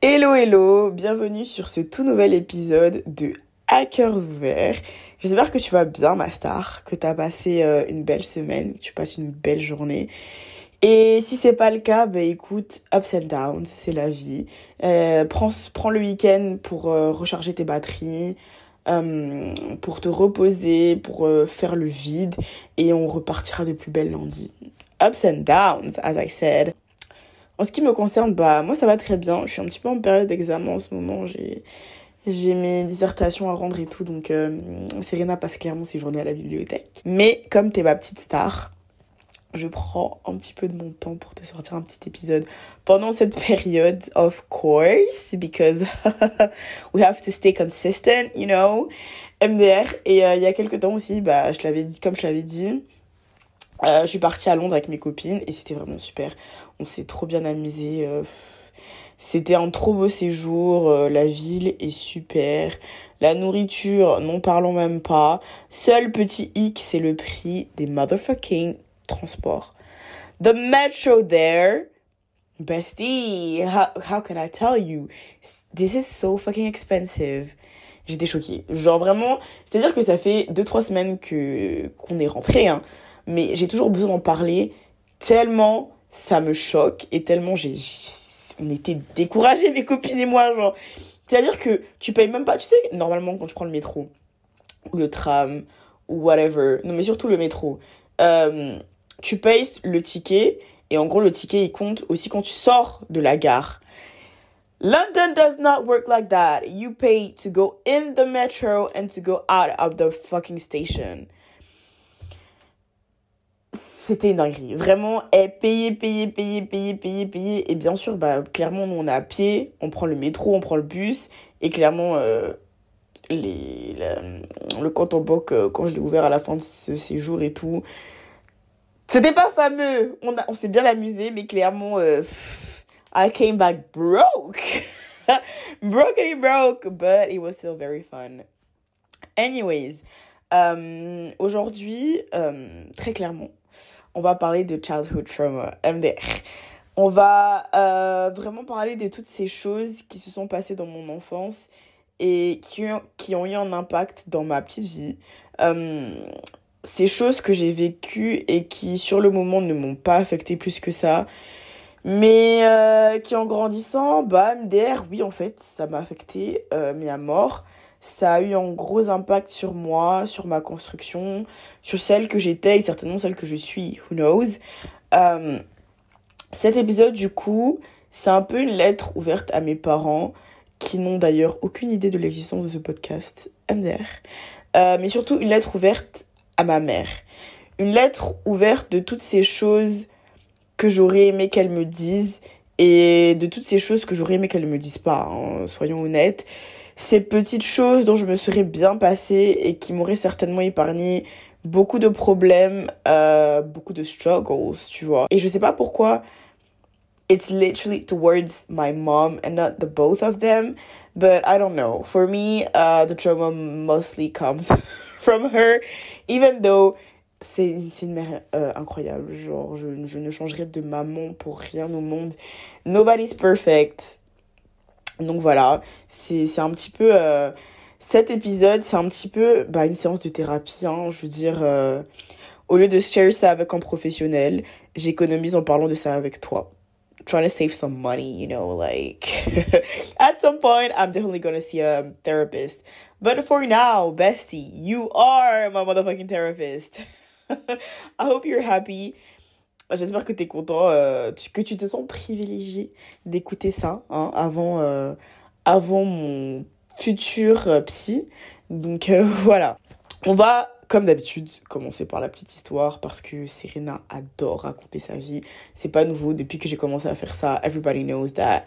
Hello hello, bienvenue sur ce tout nouvel épisode de Hackers ouverts. J'espère que tu vas bien ma star, que tu as passé euh, une belle semaine, que tu passes une belle journée. Et si c'est pas le cas, bah écoute, ups and downs, c'est la vie. Euh, prends, le week-end pour euh, recharger tes batteries, pour te reposer, pour faire le vide, et on repartira de plus belle lundi. Ups and downs, as I said. En ce qui me concerne, bah moi ça va très bien. Je suis un petit peu en période d'examen en ce moment. J'ai j'ai mes dissertations à rendre et tout, donc euh, Serena passe clairement ses journées à la bibliothèque. Mais comme t'es ma petite star, je prends un petit peu de mon temps pour te sortir un petit épisode pendant cette période, of course, because we have to stay consistent, you know. MDR. Et euh, il y a quelques temps aussi, bah, je l'avais dit, comme je l'avais dit, euh, je suis partie à Londres avec mes copines et c'était vraiment super. On s'est trop bien amusé. euh, c'était un trop beau séjour. euh, la ville est super. La nourriture, n'en parlons même pas. Seul petit hic, c'est le prix des motherfucking transports. The metro there, bestie, how, can I tell you? This is so fucking expensive. J'étais choquée. Genre vraiment, c'est-à-dire que ça fait 2-3 semaines que qu'on est rentré, hein. Mais j'ai toujours besoin d'en parler tellement ça me choque et tellement j'ai on était découragés mes copines et moi genre. C'est à dire que tu payes même pas tu sais normalement quand tu prends le métro ou le tram ou whatever non mais surtout le métro euh, tu payes le ticket et en gros le ticket il compte aussi quand tu sors de la gare. London does not work like that. You pay to go in the metro and to go out of the fucking station c'était une dinguerie. Vraiment, payé, payé, payé, payé, payé, payé. Et bien sûr, bah, clairement, nous, on est à pied, on prend le métro, on prend le bus. Et clairement, euh, les, le compte en banque, euh, quand je l'ai ouvert à la fin de ce séjour et tout, c'était pas fameux. On, on s'est bien amusé, mais clairement, euh, pff, I came back broke. Brokely broke, but it was still very fun. Anyways, euh, aujourd'hui, très clairement, on va parler de childhood trauma, MDR. On va euh, vraiment parler de toutes ces choses qui se sont passées dans mon enfance et qui ont, qui ont eu un impact dans ma petite vie. Euh, ces choses que j'ai vécues et qui, sur le moment, ne m'ont pas affecté plus que ça. Mais euh, qui, en grandissant, bah, MDR, oui, en fait, ça m'a affecté, euh, mais à mort. Ça a eu un gros impact sur moi, sur ma construction, sur celle que j'étais et certainement celle que je suis, who knows. Euh, cet épisode, du coup, c'est un peu une lettre ouverte à mes parents, qui n'ont d'ailleurs aucune idée de l'existence de ce podcast, MDR. Euh, mais surtout une lettre ouverte à ma mère. Une lettre ouverte de toutes ces choses que j'aurais aimé qu'elle me dise et de toutes ces choses que j'aurais aimé qu'elle ne me dise pas, hein, soyons honnêtes ces petites choses dont je me serais bien passée et qui m'auraient certainement épargné beaucoup de problèmes, euh, beaucoup de struggles, tu vois. Et je sais pas pourquoi, it's literally towards my mom and not the both of them, but I don't know. For me, uh, the trauma mostly comes from her, even though c'est une mère euh, incroyable. Genre, je, je ne changerai de maman pour rien au monde. Nobody's perfect. Donc voilà, c'est un petit peu... euh, cet épisode, c'est un petit peu bah, une séance de thérapie. Hein, je veux dire, euh, au lieu de share ça avec un professionnel, j'économise en parlant de ça avec toi. Trying to save some money, you know, like... At some point, I'm definitely gonna see a therapist. But for now, bestie, you are my motherfucking therapist. I hope you're happy. J'espère que tu es content, euh, que tu te sens privilégié d'écouter ça hein, avant, euh, avant mon futur euh, psy. Donc euh, voilà. On va, comme d'habitude, commencer par la petite histoire parce que Serena adore raconter sa vie. C'est pas nouveau. Depuis que j'ai commencé à faire ça, everybody knows that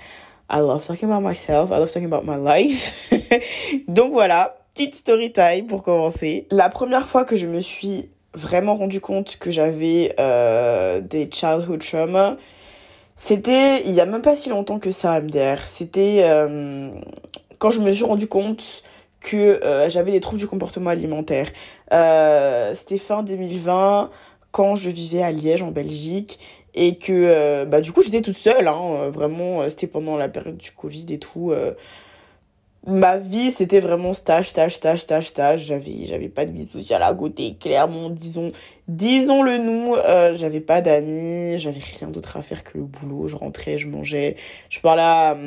I love talking about myself. I love talking about my life. Donc voilà, petite story time pour commencer. La première fois que je me suis vraiment rendu compte que j'avais euh, des childhood trauma, c'était il y a même pas si longtemps que ça, MDR. C'était euh, quand je me suis rendu compte que euh, j'avais des troubles du comportement alimentaire. Euh, c'était fin 2020 quand je vivais à Liège en Belgique Et que, bah, du coup, j'étais toute seule, hein, vraiment, c'était pendant la période du Covid et tout ma vie c'était vraiment stage stage stage stage stage. J'avais j'avais pas de vie sociale à côté clairement disons disons le nous euh, j'avais pas d'amis j'avais rien d'autre à faire que le boulot. Je rentrais je mangeais. Je parlais à,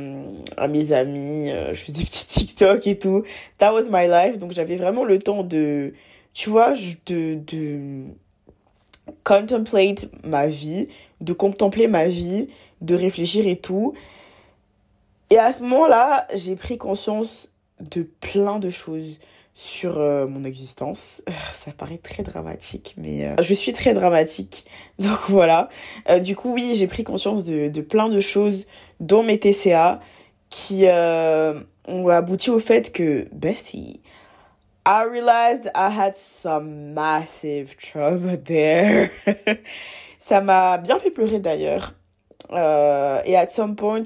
à mes amis euh, je faisais des petits TikTok et tout. That was my life. Donc j'avais vraiment le temps de tu vois de de contemplate ma vie de contempler ma vie de réfléchir et tout et à ce moment-là, j'ai pris conscience de plein de choses sur euh, mon existence. Ça paraît très dramatique, mais euh, je suis très dramatique. Donc voilà. Euh, du coup, oui, j'ai pris conscience de, de, plein de choses, dont mes TCA, qui ont abouti au fait que, Bessie, I realized I had some massive trauma there. Ça m'a bien fait pleurer d'ailleurs. et at some point,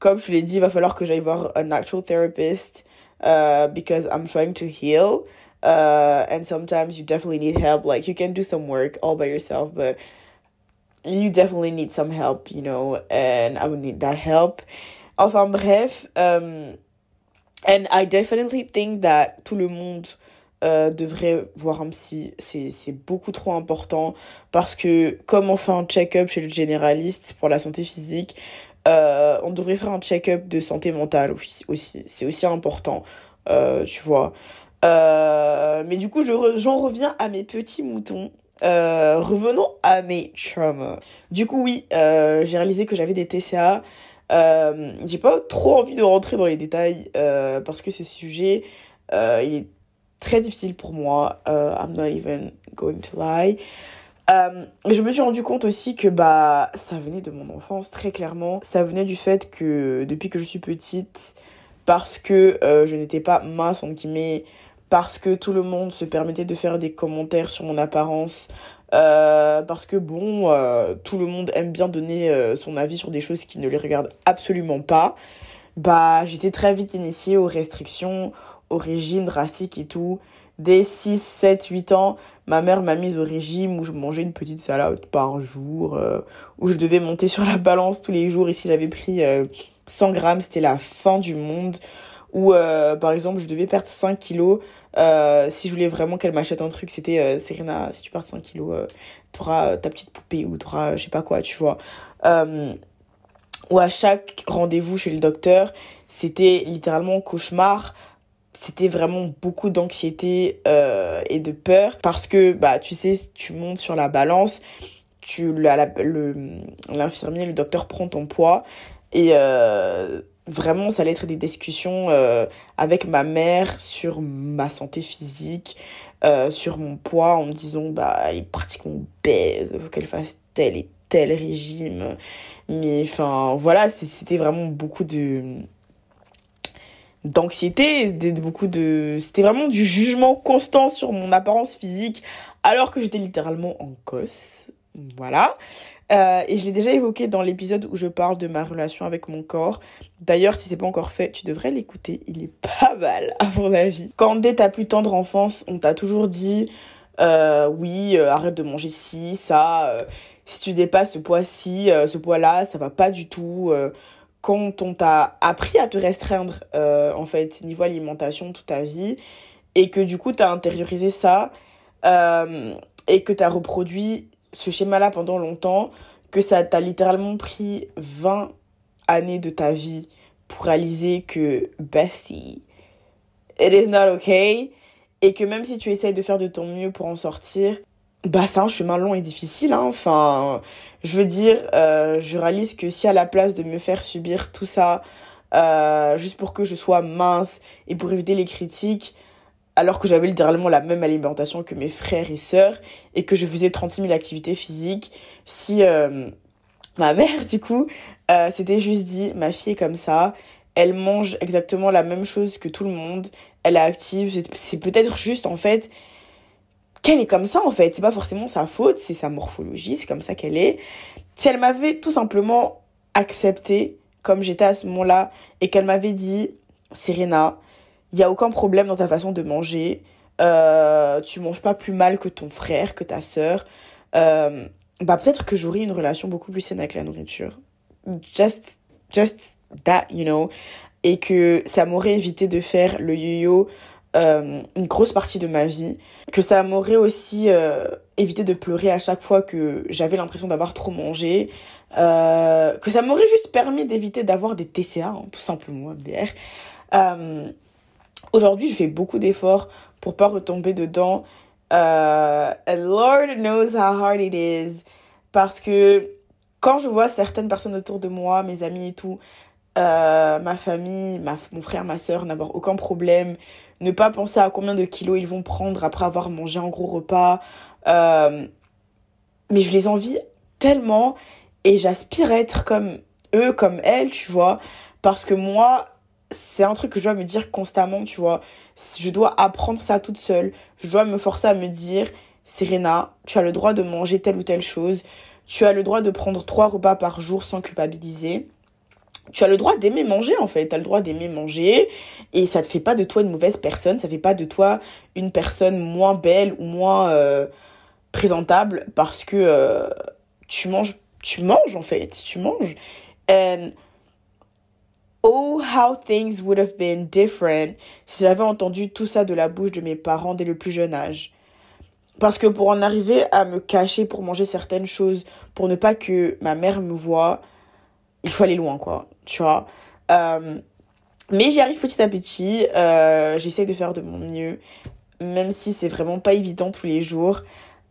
comme je l'ai dit, il va falloir que j'aille voir un actual therapist uh, because I'm trying to heal. Uh, and sometimes you definitely need help. Like you can do some work all by yourself, but you definitely need some help, you know, and I would need that help. Enfin bref, um, and I definitely think that tout le monde euh, devrait voir un psy. C'est beaucoup trop important parce que comme on fait un check-up chez le généraliste pour la santé physique, euh, on devrait faire un check-up de santé mentale aussi. C'est aussi important, euh, tu vois. Euh, mais du coup, j'en reviens à mes petits moutons. revenons à mes traumas. Du coup, oui, j'ai réalisé que j'avais des TCA. j'ai pas trop envie de rentrer dans les détails parce que ce sujet, il est très difficile pour moi. I'm not even going to lie. Euh, je me suis rendu compte aussi que bah ça venait de mon enfance très clairement. Ça venait du fait que depuis que je suis petite, parce que euh, je n'étais pas mince entre guillemets, parce que tout le monde se permettait de faire des commentaires sur mon apparence, euh, parce que bon, tout le monde aime bien donner son avis sur des choses qui ne les regardent absolument pas. Bah j'étais très vite initiée aux restrictions, au régime drastique et tout. Dès 6, 7, 8 ans, ma mère m'a mise au régime où je mangeais une petite salade par jour, euh, où je devais monter sur la balance tous les jours. Et si j'avais pris 100 euh, grammes, c'était la fin du monde. Ou euh, par exemple, je devais perdre 5 kilos. si je voulais vraiment qu'elle m'achète un truc, c'était Serena, si tu perds 5 kilos, tu auras ta petite poupée ou auras je sais pas quoi, tu vois. ou à chaque rendez-vous chez le docteur, c'était littéralement cauchemar c'était vraiment beaucoup d'anxiété euh, et de peur parce que bah tu sais tu montes sur la balance tu l'infirmier le docteur prend ton poids et euh, vraiment ça allait être des discussions euh, avec ma mère sur ma santé physique sur mon poids en me disant bah elle est pratiquement obèse faut qu'elle fasse tel et tel régime. Mais enfin voilà c'était vraiment beaucoup de d'anxiété, beaucoup de c'était vraiment du jugement constant sur mon apparence physique alors que j'étais littéralement en cosse. Voilà. Euh, et je l'ai déjà évoqué dans l'épisode où je parle de ma relation avec mon corps. D'ailleurs, si c'est pas encore fait, tu devrais l'écouter. Il est pas mal, à mon avis. Quand dès ta plus tendre enfance, on t'a toujours dit, euh, oui, euh, arrête de manger ci, ça. si tu dépasses ce poids-ci, ce poids-là, ça va pas du tout quand on t'a appris à te restreindre euh, en fait niveau alimentation toute ta vie et que du coup tu as intériorisé ça euh, et que tu as reproduit ce schéma là pendant longtemps que ça t'a littéralement pris 20 années de ta vie pour réaliser que Bessie it is not okay et que même si tu essayes de faire de ton mieux pour en sortir bah c'est un chemin long et difficile hein. enfin je veux dire euh, je réalise que si à la place de me faire subir tout ça euh, juste pour que je sois mince et pour éviter les critiques alors que j'avais littéralement la même alimentation que mes frères et sœurs et que je faisais 36 000 activités physiques si euh, ma mère du coup s'était juste dit ma fille est comme ça elle mange exactement la même chose que tout le monde elle est active c'est peut-être juste en fait qu'elle est comme ça en fait. C'est pas forcément sa faute, c'est sa morphologie, c'est comme ça qu'elle est. Si elle m'avait tout simplement accepté comme j'étais à ce moment-là et qu'elle m'avait dit Serena, il y a aucun problème dans ta façon de manger. Euh, tu manges pas plus mal que ton frère, que ta sœur. Euh, bah peut-être que j'aurais une relation beaucoup plus saine avec la nourriture. Just, just that, you know. Et que ça m'aurait évité de faire le yo-yo euh, une grosse partie de ma vie. Que ça m'aurait aussi euh, évité de pleurer à chaque fois que j'avais l'impression d'avoir trop mangé. Euh, que ça m'aurait juste permis d'éviter d'avoir des TCA, hein, tout simplement, MDR. Euh, Aujourd'hui, je fais beaucoup d'efforts pour pas retomber dedans. And Lord knows how hard it is. Parce que quand je vois certaines personnes autour de moi, mes amis et tout, ma famille, mon frère, ma soeur, n'avoir aucun problème, ne pas penser à combien de kilos ils vont prendre après avoir mangé un gros repas. Euh, mais je les envie tellement et j'aspire à être comme eux, comme elles, tu vois. Parce que moi, c'est un truc que je dois me dire constamment, tu vois. Je dois apprendre ça toute seule. Je dois me forcer à me dire, Serena, tu as le droit de manger telle ou telle chose. Tu as le droit de prendre trois repas par jour sans culpabiliser. Tu as le droit d'aimer manger en fait, tu as le droit d'aimer manger et ça te fait pas de toi une mauvaise personne, ça fait pas de toi une personne moins belle ou moins euh, présentable parce que euh, tu manges tu manges en fait, tu manges. And Oh, how things would have been different si j'avais entendu tout ça de la bouche de mes parents dès le plus jeune âge. Parce que pour en arriver à me cacher pour manger certaines choses, pour ne pas que ma mère me voie, il faut aller loin, quoi. Tu vois. Euh, mais j'y arrive petit à petit. Euh, J'essaie de faire de mon mieux, même si c'est vraiment pas évident tous les jours.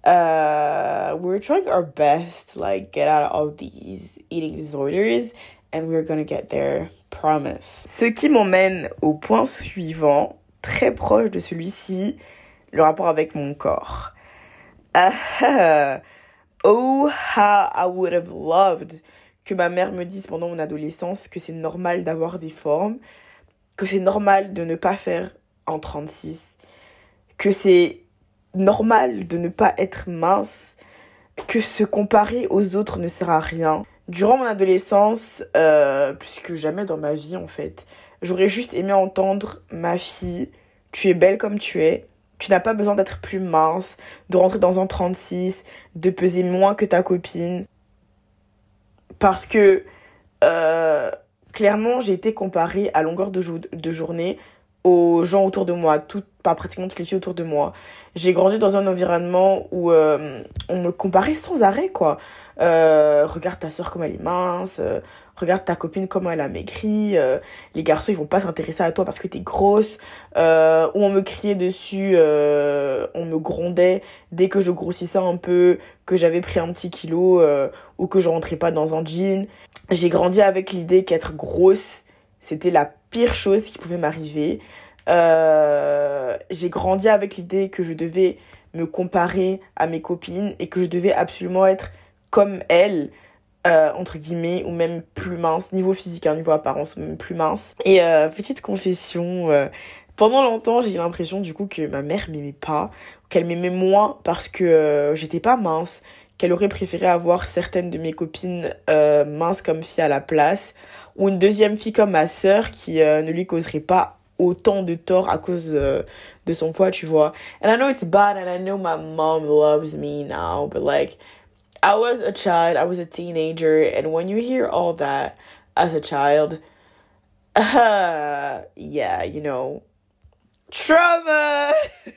Uh, we're trying our best to like get out of these eating disorders and we're gonna get there. Promise. Ce qui m'emmène au point suivant, très proche de celui-ci, le rapport avec mon corps. Oh, how I would have loved que ma mère me dise pendant mon adolescence que c'est normal d'avoir des formes, que c'est normal de ne pas faire en 36, que c'est normal de ne pas être mince, que se comparer aux autres ne sert à rien, durant mon adolescence, euh, plus que jamais dans ma vie en fait, j'aurais juste aimé entendre ma fille, tu es belle comme tu es, tu n'as pas besoin d'être plus mince, de rentrer dans un 36, de peser moins que ta copine. Parce que euh, clairement, j'ai été comparée à longueur de, journée aux gens autour de moi, tout, pas pratiquement toutes les filles autour de moi. J'ai grandi dans un environnement où euh, on me comparait sans arrêt, quoi. Euh, regarde ta soeur comme elle est mince, regarde ta copine comment elle a maigri, les garçons ils vont pas s'intéresser à toi parce que t'es grosse, ou on me criait dessus, on me grondait dès que je grossissais un peu, que j'avais pris un petit kilo, ou que je rentrais pas dans un jean. J'ai grandi avec l'idée qu'être grosse, c'était la pire chose qui pouvait m'arriver. j'ai grandi avec l'idée que je devais me comparer à mes copines et que je devais absolument être comme elle, euh, entre guillemets, ou même plus mince, niveau physique, hein, niveau apparence, ou même plus mince. Et euh, petite confession, euh, pendant longtemps, j'ai eu l'impression du coup que ma mère m'aimait pas, qu'elle m'aimait moins parce que j'étais pas mince, qu'elle aurait préféré avoir certaines de mes copines minces comme fille à la place, ou une deuxième fille comme ma sœur qui ne lui causerait pas autant de tort à cause de son poids, tu vois. And I know it's bad and I know my mom loves me now, but like I was a child, I was a teenager, and when you hear all that as a child, yeah, you know, trauma!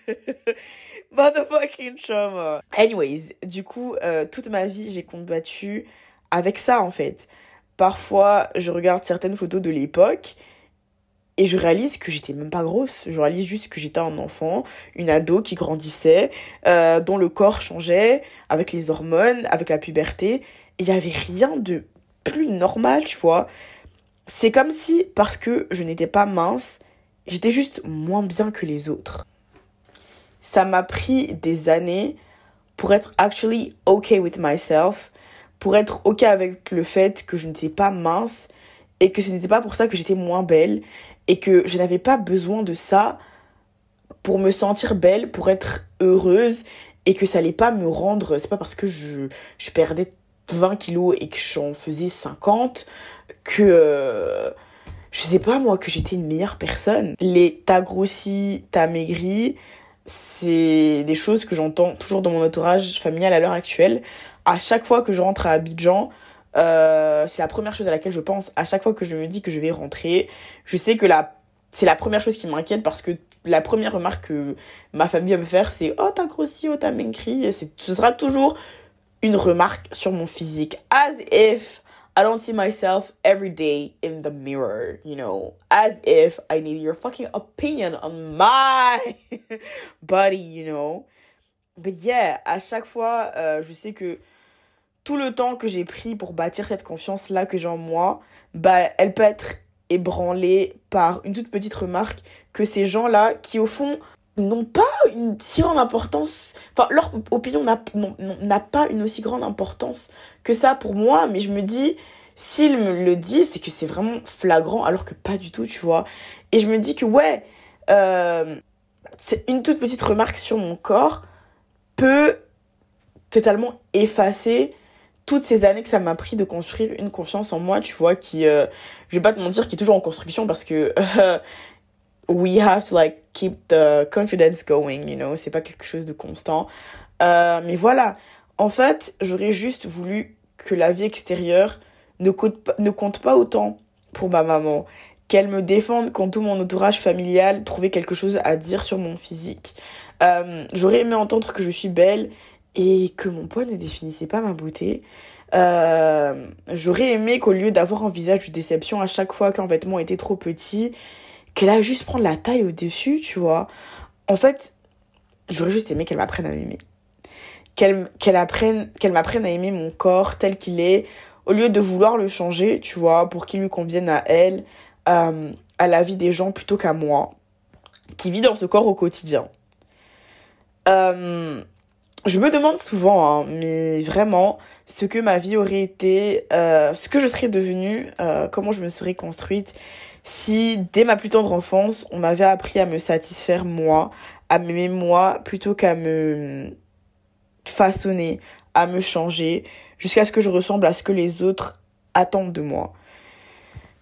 Motherfucking trauma! Anyways, du coup, euh, toute ma vie, j'ai combattu avec ça en fait. Parfois, je regarde certaines photos de l'époque et je réalise que j'étais même pas grosse. Je réalise juste que j'étais un enfant, une ado qui grandissait, euh, dont le corps changeait avec les hormones, avec la puberté. Il n'y avait rien de plus normal, tu vois. C'est comme si, parce que je n'étais pas mince, j'étais juste moins bien que les autres. Ça m'a pris des années pour être actually okay with myself, pour être ok avec le fait que je n'étais pas mince et que ce n'était pas pour ça que j'étais moins belle et que je n'avais pas besoin de ça pour me sentir belle, pour être heureuse et que ça allait pas me rendre, c'est pas parce que je, je perdais 20 kilos et que j'en faisais 50 que euh, je sais pas moi que j'étais une meilleure personne. Les t'as grossi, t'as maigri, c'est des choses que j'entends toujours dans mon entourage familial à l'heure actuelle à chaque fois que je rentre à Abidjan, euh, c'est la première chose à laquelle je pense à chaque fois que je me dis que je vais rentrer. Je sais que la, c'est la première chose qui m'inquiète parce que la première remarque que ma famille va me faire, c'est Oh, t'as grossi, oh, t'as maigri. Ce sera toujours une remarque sur mon physique. As if I don't see myself every day in the mirror, you know, as if I need your fucking opinion on my body, you know. But yeah, à chaque fois, euh, je sais que tout le temps que j'ai pris pour bâtir cette confiance-là que j'ai en moi, bah, elle peut être ébranlée par une toute petite remarque que ces gens-là, qui au fond n'ont pas une si grande importance, enfin leur opinion n'a pas une aussi grande importance que ça pour moi, mais je me dis, s'ils me le disent, c'est que c'est vraiment flagrant, alors que pas du tout, tu vois. Et je me dis que ouais, euh, c'est une toute petite remarque sur mon corps peut totalement effacer toutes ces années que ça m'a pris de construire une confiance en moi, tu vois, qui, euh, je vais pas te mentir, qui est toujours en construction parce que we have to like keep the confidence going, you know, c'est pas quelque chose de constant. Euh, mais voilà, en fait, j'aurais juste voulu que la vie extérieure ne compte, pas, autant pour ma maman, qu'elle me défende quand tout mon entourage familial trouvait quelque chose à dire sur mon physique. j'aurais aimé entendre que je suis belle et que mon poids ne définissait pas ma beauté. Euh, j'aurais aimé qu'au lieu d'avoir un visage de déception à chaque fois qu'un vêtement était trop petit, qu'elle a juste prendre la taille au-dessus, tu vois. En fait, j'aurais juste aimé qu'elle m'apprenne à m'aimer. Qu'elle qu'elle apprenne qu'elle m'apprenne à aimer mon corps tel qu'il est au lieu de vouloir le changer, tu vois, pour qu'il lui convienne à elle, euh, à la vie des gens plutôt qu'à moi, qui vit dans ce corps au quotidien. Euh, je me demande souvent, hein, mais vraiment, ce que ma vie aurait été, euh, ce que je serais devenue, comment je me serais construite si dès ma plus tendre enfance, on m'avait appris à me satisfaire moi, à m'aimer moi, plutôt qu'à me façonner, à me changer, jusqu'à ce que je ressemble à ce que les autres attendent de moi.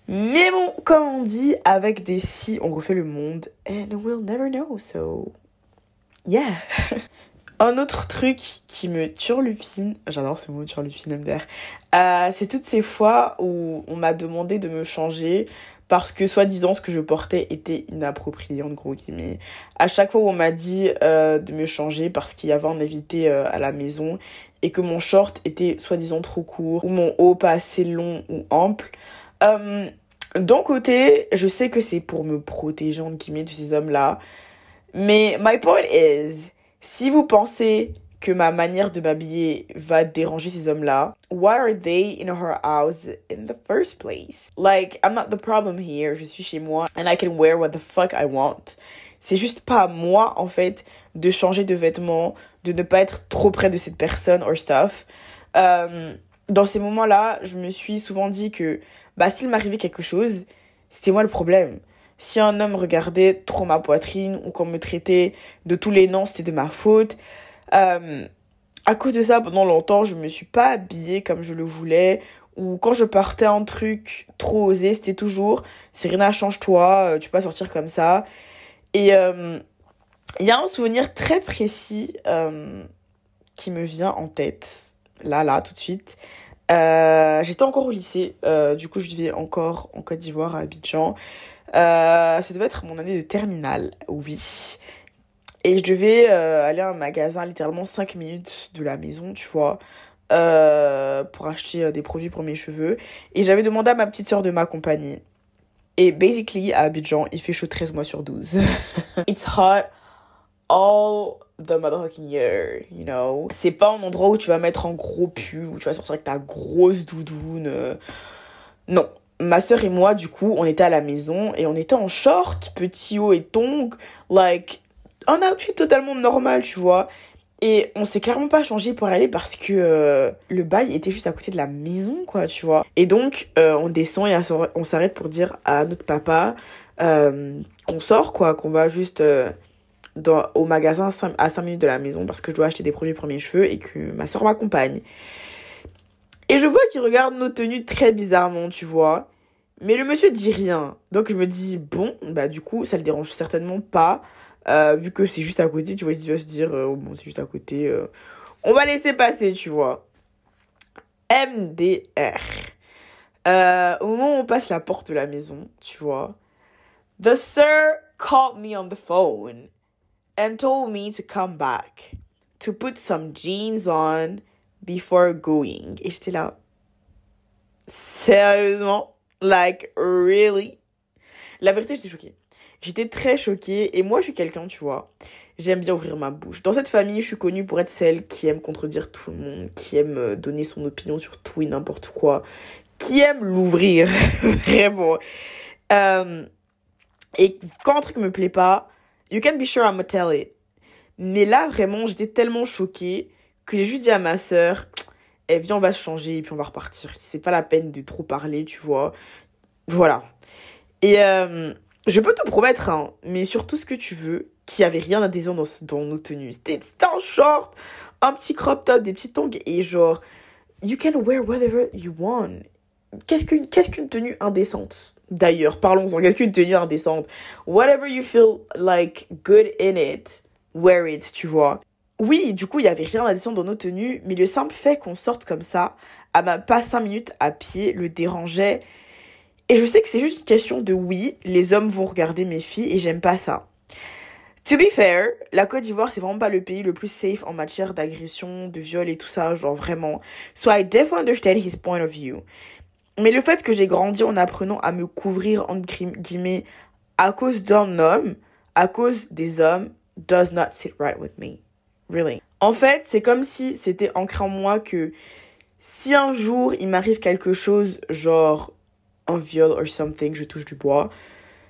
Mais bon, comme on dit, avec des si, on refait le monde. And we'll never know, so... Yeah Un autre truc qui me turlupine, j'adore ce mot turlupine MDR, euh, c'est toutes ces fois où on m'a demandé de me changer parce que soi-disant ce que je portais était inapproprié en gros guillemets. À chaque fois où on m'a dit euh, de me changer parce qu'il y avait un invité euh, à la maison et que mon short était soi-disant trop court ou mon haut pas assez long ou ample. D'un côté, je sais que c'est pour me protéger en guillemets de ces hommes-là. Mais my point is, si vous pensez que ma manière de m'habiller va déranger ces hommes-là, why are they in her house in the first place? Like, I'm not the problem here. Je suis chez moi and I can wear what the fuck I want. C'est juste pas moi, en fait, de changer de vêtements, de ne pas être trop près de cette personne or stuff. Euh, dans ces moments-là, je me suis souvent dit que, bah, s'il m'arrivait quelque chose, c'était moi le problème. Si un homme regardait trop ma poitrine ou qu'on me traitait de tous les noms, c'était de ma faute. Euh, à cause de ça, pendant longtemps, je me suis pas habillée comme je le voulais. Ou quand je partais un truc trop osé, c'était toujours Serena, change-toi, euh, tu peux pas sortir comme ça. Et euh, il y a un souvenir très précis qui me vient en tête, là, là, tout de suite. J'étais encore au lycée, du coup je vivais encore en Côte d'Ivoire, à Abidjan. Euh, ça devait être mon année de terminale, oui. Et je devais euh, aller à un magasin littéralement 5 minutes de la maison, tu vois, euh, pour acheter des produits pour mes cheveux. Et j'avais demandé à ma petite soeur de m'accompagner. Et basically, à Abidjan, il fait chaud 13 mois sur 12. It's hot all the motherfucking year, you know. C'est pas un endroit où tu vas mettre un gros pull, où tu vas sortir avec ta grosse doudoune. Non, ma soeur et moi, du coup, on était à la maison et on était en short, petit haut et tongs, like, un outfit totalement normal, tu vois. Et on s'est clairement pas changé pour aller parce que euh, le bail était juste à côté de la maison, quoi, tu vois. Et donc, euh, on descend et on s'arrête pour dire à notre papa euh, qu'on sort, quoi, qu'on va juste au magasin à 5 minutes de la maison parce que je dois acheter des produits mes cheveux et que ma soeur m'accompagne. Et je vois qu'il regarde nos tenues très bizarrement, tu vois. Mais le monsieur dit rien. Donc je me dis, bon, bah du coup, ça le dérange certainement pas. Euh, vu que c'est juste à côté, tu vois, il va se dire, euh, bon, c'est juste à côté. Euh, on va laisser passer, tu vois. MDR. Au moment où on passe la porte de la maison, tu vois, the sir called me on the phone and told me to come back to put some jeans on before going. Et j'étais là, sérieusement, like really? La vérité, j'étais choquée. J'étais très choquée et moi, je suis quelqu'un, tu vois. J'aime bien ouvrir ma bouche. Dans cette famille, je suis connue pour être celle qui aime contredire tout le monde, qui aime euh, donner son opinion sur tout et n'importe quoi, qui aime l'ouvrir, vraiment. Euh, et quand un truc me plaît pas, you can be sure I'm gonna tell it. Mais là, vraiment, j'étais tellement choquée que j'ai juste dit à ma sœur, eh, viens, on va se changer et puis on va repartir. C'est pas la peine de trop parler, tu vois. Voilà. Et euh, je peux te promettre, hein, mais sur tout ce que tu veux, qu'il n'y avait rien d'adhésion dans, dans nos tenues. C'était un short, un petit crop top, des petits tongs et genre, you can wear whatever you want. Qu'est-ce qu'une tenue indécente? D'ailleurs, parlons-en. Qu'est-ce qu'une tenue indécente? Whatever you feel like good in it, wear it, tu vois. Oui, du coup, il y avait rien d'indécent dans nos tenues, mais le simple fait qu'on sorte comme ça, à ma pas 5 minutes à pied, le dérangeait. Et je sais que c'est juste une question de oui, les hommes vont regarder mes filles et j'aime pas ça. To be fair, la Côte d'Ivoire, c'est vraiment pas le pays le plus safe en matière d'agression, de viol et tout ça, genre vraiment. So I definitely understand his point of view. Mais le fait que j'ai grandi en apprenant à me couvrir, entre guillemets, à cause d'un homme, à cause des hommes, does not sit right with me. Really. En fait, c'est comme si c'était ancré en moi que si un jour il m'arrive quelque chose, genre viol or something, je touche du bois,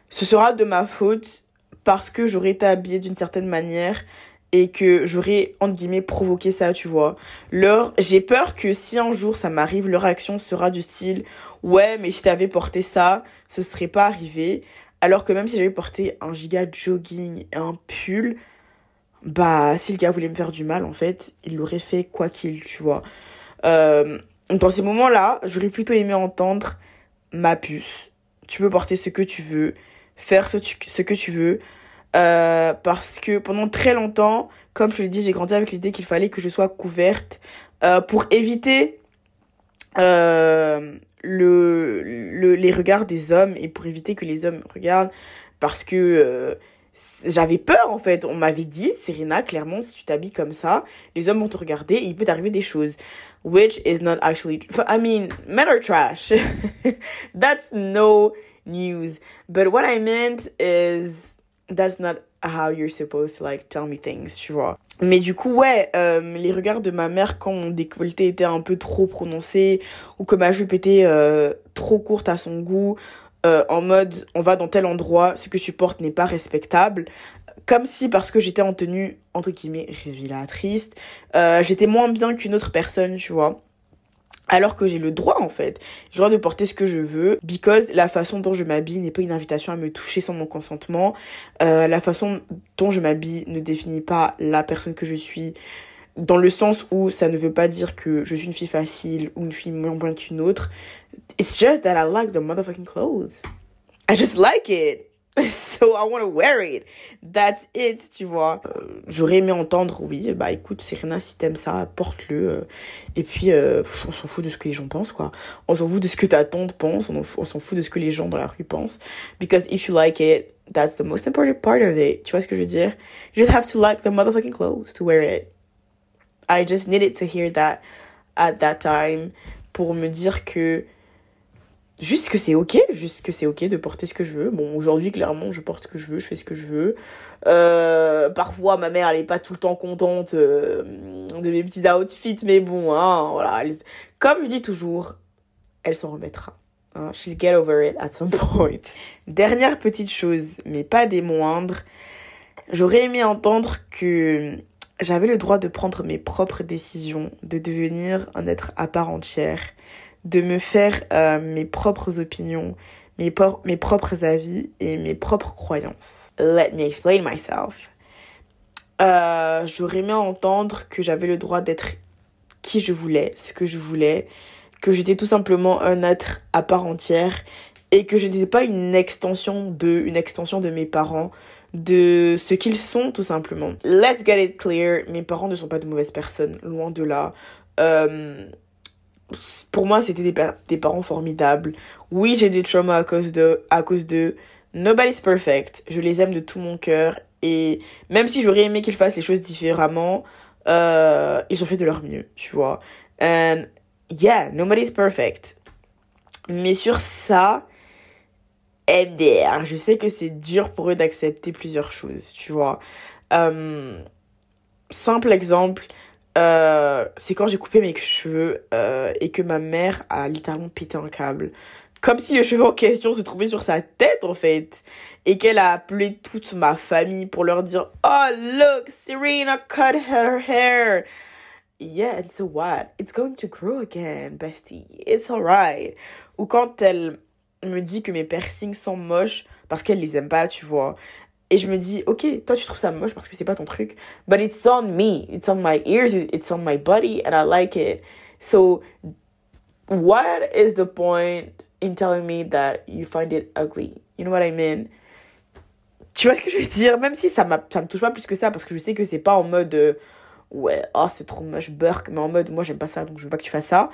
ce sera de ma faute parce que j'aurais été habillée d'une certaine manière et que j'aurais entre guillemets provoqué ça, tu vois. Leur j'ai peur que si un jour ça m'arrive, leur action sera du style ouais, mais si t'avais porté ça, ce serait pas arrivé. Alors que même si j'avais porté un giga jogging et un pull, bah si le gars voulait me faire du mal en fait, il l'aurait fait quoi qu'il, tu vois. Euh, dans ces moments-là, j'aurais plutôt aimé entendre ma puce. Tu peux porter ce que tu veux, faire ce, que tu veux. Euh, parce que pendant très longtemps, comme je le dis, j'ai grandi avec l'idée qu'il fallait que je sois couverte euh, pour éviter euh, le, le, les regards des hommes et pour éviter que les hommes regardent parce que j'avais peur en fait. On m'avait dit, Serena, clairement, si tu t'habilles comme ça, les hommes vont te regarder et il peut t'arriver des choses. Which is not actually. I mean, men are trash. That's no news. But what I meant is that's not how you're supposed to like tell me things, tu vois. Mais du coup, ouais, euh, les regards de ma mère quand mon décolleté était un peu trop prononcé ou que ma jupe était euh, trop courte à son goût, euh, en mode on va dans tel endroit, ce que tu portes n'est pas respectable. Comme si parce que j'étais en tenue entre guillemets révélatrice, euh, j'étais moins bien qu'une autre personne, tu vois. Alors que j'ai le droit en fait, j'ai le droit de porter ce que je veux, because la façon dont je m'habille n'est pas une invitation à me toucher sans mon consentement. Euh, la façon dont je m'habille ne définit pas la personne que je suis dans le sens où ça ne veut pas dire que je suis une fille facile ou une fille moins bonne qu'une autre. It's just that I like the motherfucking clothes. I just like it. So I want to wear it. That's it, tu vois. Euh, J'aurais aimé entendre, oui, bah écoute, Serena, si t'aimes ça, porte-le. Euh, et puis, euh, on s'en fout de ce que les gens pensent, quoi. On s'en fout de ce que ta tante pense. On, on s'en fout de ce que les gens dans la rue pensent. Because if you like it, that's the most important part of it. Tu vois ce que je veux dire? You just have to like the motherfucking clothes to wear it. I just needed to hear that at that time pour me dire que juste que c'est ok, juste que c'est ok de porter ce que je veux. Bon, aujourd'hui, clairement, je porte ce que je veux, je fais ce que je veux. Euh, parfois, ma mère, elle est pas tout le temps contente euh, de mes petits outfits, mais bon, hein, voilà. comme je dis toujours, elle s'en remettra. Hein, she'll get over it at some point. Dernière petite chose, mais pas des moindres. J'aurais aimé entendre que j'avais le droit de prendre mes propres décisions, de devenir un être à part entière, de me faire euh, mes propres opinions, mes, propres avis et mes propres croyances. Let me explain myself. Euh, J'aurais aimé entendre que j'avais le droit d'être qui je voulais, ce que je voulais, que j'étais tout simplement un être à part entière et que je n'étais pas une extension de, une extension de mes parents, de ce qu'ils sont tout simplement. Let's get it clear, mes parents ne sont pas de mauvaises personnes, loin de là. Euh, pour moi, c'était des, parents formidables. Oui, j'ai des traumas à cause de, à cause de, nobody's perfect. Je les aime de tout mon cœur. Et même si j'aurais aimé qu'ils fassent les choses différemment, euh, ils ont fait de leur mieux, tu vois. And yeah, nobody's perfect. Mais sur ça, MDR, je sais que c'est dur pour eux d'accepter plusieurs choses, tu vois. Euh, simple exemple, euh, c'est quand j'ai coupé mes cheveux euh, et que ma mère a littéralement pété un câble. Comme si le cheveu en question se trouvait sur sa tête en fait. Et qu'elle a appelé toute ma famille pour leur dire Oh look, Serena cut her hair. Yeah, and so what? It's going to grow again, bestie. It's alright. Ou quand elle me dit que mes piercings sont moches parce qu'elle les aime pas, tu vois. Et je me dis, ok, toi tu trouves ça moche parce que c'est pas ton truc. But it's on me. It's on my ears. It's on my body. And I like it. So, what is the point in telling me that you find it ugly? You know what I mean? Tu vois ce que je veux dire? Même si ça, ça me touche pas plus que ça parce que je sais que c'est pas en mode, euh, ouais, oh c'est trop moche, burk, mais en mode, moi j'aime pas ça donc je veux pas que tu fasses ça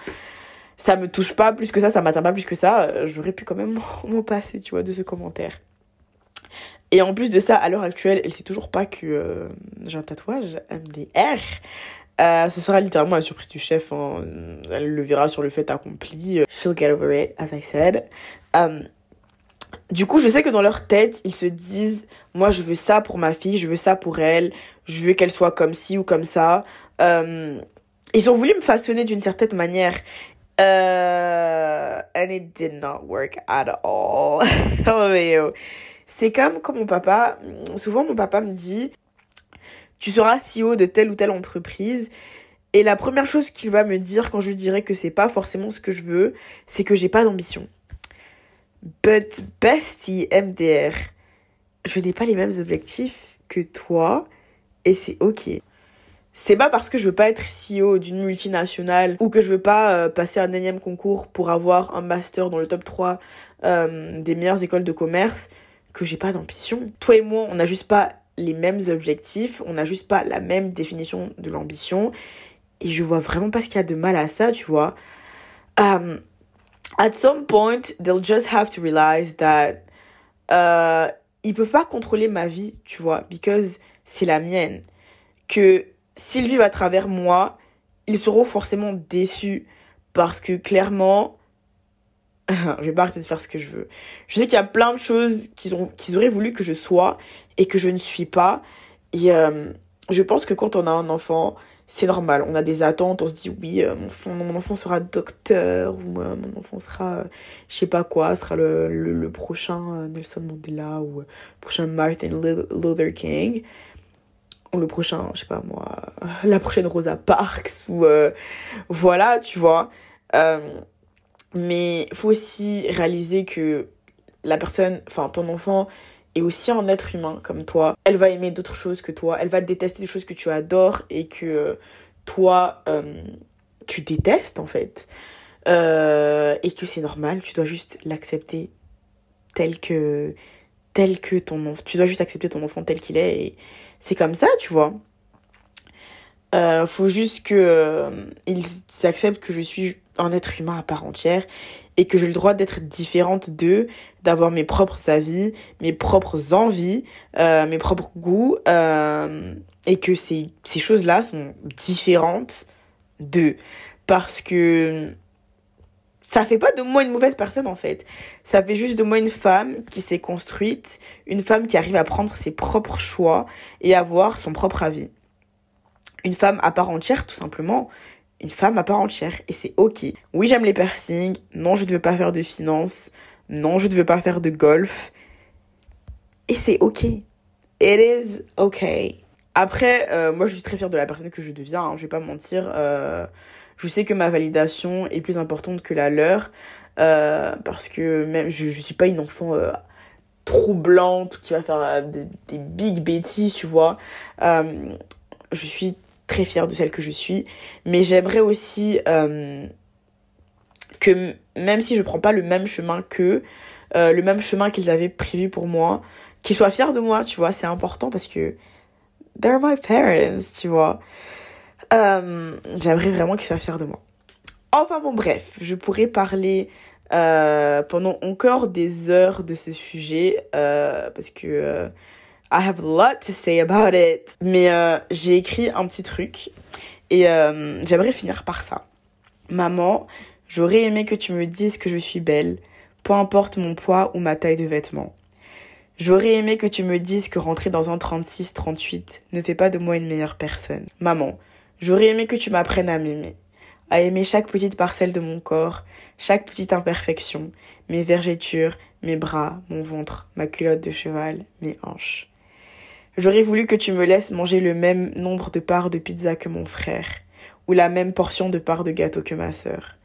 ça me touche pas plus que ça, ça m'atteint pas plus que ça, j'aurais pu quand même m'en passer, tu vois, de ce commentaire. Et en plus de ça, à l'heure actuelle, elle sait toujours pas que euh, j'ai un tatouage MDR. Euh, ce sera littéralement la surprise du chef. Hein. Elle le verra sur le fait accompli. She'll get over it, as I said. Euh, du coup, je sais que dans leur tête, ils se disent Moi, je veux ça pour ma fille, je veux ça pour elle, je veux qu'elle soit comme ci ou comme ça. ils ont voulu me façonner d'une certaine manière. and it did not work at all. oh, c'est comme quand mon papa, souvent mon papa me dit, tu seras CEO de telle ou telle entreprise. Et la première chose qu'il va me dire quand je lui dirai que c'est pas forcément ce que je veux, c'est que j'ai pas d'ambition. But bestie MDR, je n'ai pas les mêmes objectifs que toi et c'est ok. C'est pas parce que je veux pas être CEO d'une multinationale ou que je veux pas euh, passer un énième concours pour avoir un master dans le top 3 euh, des meilleures écoles de commerce que j'ai pas d'ambition. Toi et moi, on n'a juste pas les mêmes objectifs, on n'a juste pas la même définition de l'ambition. Et je vois vraiment pas ce qu'il y a de mal à ça, tu vois. Um, at some point, they'll just have to realize that uh, ils peuvent pas contrôler ma vie, tu vois, because c'est la mienne. Que s'ils vivent à travers moi, ils seront forcément déçus parce que clairement, je vais pas arrêter de faire ce que je veux. Je sais qu'il y a plein de choses qu'ils ont qu'ils auraient voulu que je sois et que je ne suis pas. Et euh, je pense que quand on a un enfant, c'est normal. On a des attentes, on se dit oui, euh, mon, enfant, mon enfant sera docteur ou euh, mon enfant sera je sais pas quoi, sera le, le, prochain Nelson Mandela ou le prochain Martin Luther King ou le prochain, je sais pas moi, la prochaine Rosa Parks ou voilà, tu vois. Mais faut aussi réaliser que la personne, enfin ton enfant, est aussi un être humain comme toi. Elle va aimer d'autres choses que toi. Elle va détester des choses que tu adores et que euh, toi, euh, tu détestes en fait. Euh, et que c'est normal, tu dois juste l'accepter tel que tel que ton enfant. Tu dois juste accepter ton enfant tel qu'il est et c'est comme ça, tu vois. faut juste que ils acceptent que je suis un être humain à part entière et que j'ai le droit d'être différente d'eux, d'avoir mes propres avis, mes propres envies, euh, mes propres goûts, euh, et que ces, ces choses-là sont différentes d'eux. Parce que ça fait pas de moi une mauvaise personne en fait. Ça fait juste de moi une femme qui s'est construite, une femme qui arrive à prendre ses propres choix et avoir son propre avis. Une femme à part entière tout simplement, une femme à part entière et c'est ok. Oui, j'aime les piercings. Non, je ne veux pas faire de finance. Non, je ne veux pas faire de golf. Et c'est ok. It is ok. Après, euh, moi, je suis très fière de la personne que je deviens. Hein, je vais pas mentir. Euh, je sais que ma validation est plus importante que la leur. Euh, parce que même, je, je suis pas une enfant troublante qui va faire des, big bêtises, tu vois. je suis très fière de celle que je suis. Mais j'aimerais aussi euh, que même si je prends pas le même chemin qu'eux, euh, le même chemin qu'ils avaient prévu pour moi, qu'ils soient fiers de moi, tu vois, c'est important parce que they're my parents, tu vois. Euh, j'aimerais vraiment qu'ils soient fiers de moi. Enfin bon, bref, je pourrais parler pendant encore des heures de ce sujet parce que I have a lot to say about it. Mais j'ai écrit un petit truc et j'aimerais finir par ça. Maman, j'aurais aimé que tu me dises que je suis belle, peu importe mon poids ou ma taille de vêtements. J'aurais aimé que tu me dises que rentrer dans un 36-38 ne fait pas de moi une meilleure personne. Maman, j'aurais aimé que tu m'apprennes à m'aimer à aimer chaque petite parcelle de mon corps, chaque petite imperfection, mes vergetures, mes bras, mon ventre, ma culotte de cheval, mes hanches. J'aurais voulu que tu me laisses manger le même nombre de parts de pizza que mon frère, ou la même portion de parts de gâteau que ma sœur.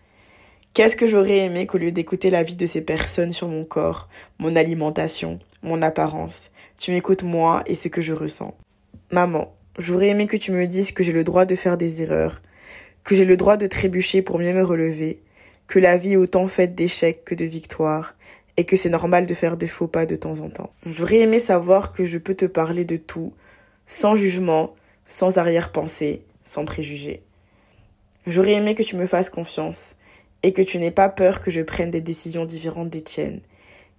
Qu'est-ce que j'aurais aimé qu'au lieu d'écouter la vie de ces personnes sur mon corps, mon alimentation, mon apparence, tu m'écoutes moi et ce que je ressens. Maman, j'aurais aimé que tu me dises que j'ai le droit de faire des erreurs, que j'ai le droit de trébucher pour mieux me relever, que la vie est autant faite d'échecs que de victoires, et que c'est normal de faire des faux pas de temps en temps. J'aurais aimé savoir que je peux te parler de tout, sans jugement, sans arrière-pensée, sans préjugés. J'aurais aimé que tu me fasses confiance, et que tu n'aies pas peur que je prenne des décisions différentes des tiennes.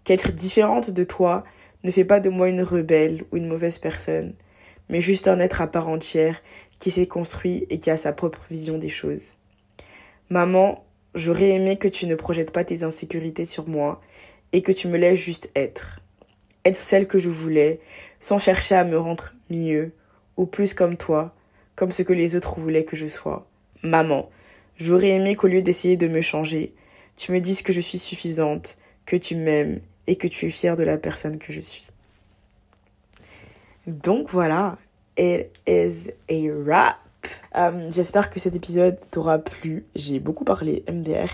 Qu'être différente de toi ne fait pas de moi une rebelle ou une mauvaise personne, mais juste un être à part entière qui s'est construit et qui a sa propre vision des choses. Maman, j'aurais aimé que tu ne projettes pas tes insécurités sur moi et que tu me laisses juste être. Être celle que je voulais, sans chercher à me rendre mieux ou plus comme toi, comme ce que les autres voulaient que je sois. Maman, j'aurais aimé qu'au lieu d'essayer de me changer, tu me dises que je suis suffisante, que tu m'aimes et que tu es fière de la personne que je suis. Donc voilà, it is a wrap. Euh, j'espère que cet épisode t'aura plu. J'ai beaucoup parlé MDR,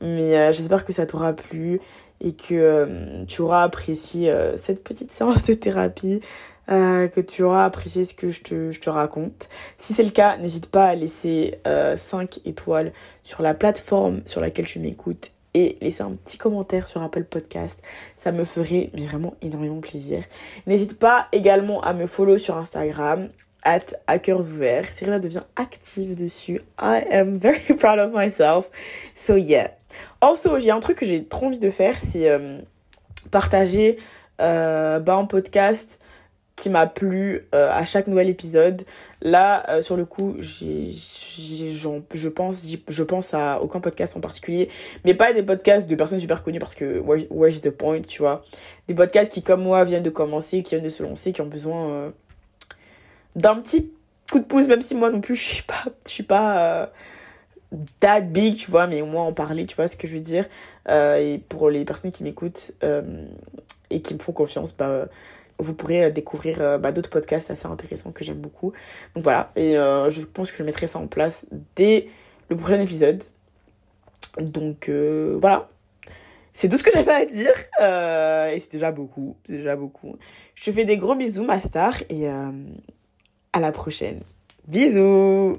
mais euh, j'espère que ça t'aura plu et que euh, tu auras apprécié cette petite séance de thérapie, que tu auras apprécié ce que je te, je te raconte. Si c'est le cas, n'hésite pas à laisser 5 étoiles sur la plateforme sur laquelle tu m'écoutes et laisser un petit commentaire sur Apple Podcast. Ça me ferait vraiment énormément plaisir. N'hésite pas également à me follow sur Instagram at hackers ouverts. Serena devient active dessus. I am very proud of myself. So yeah. Also, j'ai un truc que j'ai trop envie de faire, c'est euh, partager euh, bah, un podcast qui m'a plu euh, à chaque nouvel épisode. Là, sur le coup, j'ai, je pense, je pense à aucun podcast en particulier, mais pas des podcasts de personnes super connues parce que where's the point, tu vois. Des podcasts qui, comme moi, viennent de commencer, qui viennent de se lancer, qui ont besoin d'un petit coup de pouce, même si moi non plus, je suis pas, je suis pas that big, tu vois, mais au moins en parler, tu vois ce que je veux dire. et pour les personnes qui m'écoutent et qui me font confiance, bah vous pourrez euh, découvrir euh, bah, d'autres podcasts assez intéressants que j'aime beaucoup. Donc voilà, et euh, je pense que je mettrai ça en place dès le prochain épisode. Donc voilà, c'est tout ce que j'avais à dire. et c'est déjà beaucoup, c'est déjà beaucoup. Je fais des gros bisous, ma star, et à la prochaine. Bisous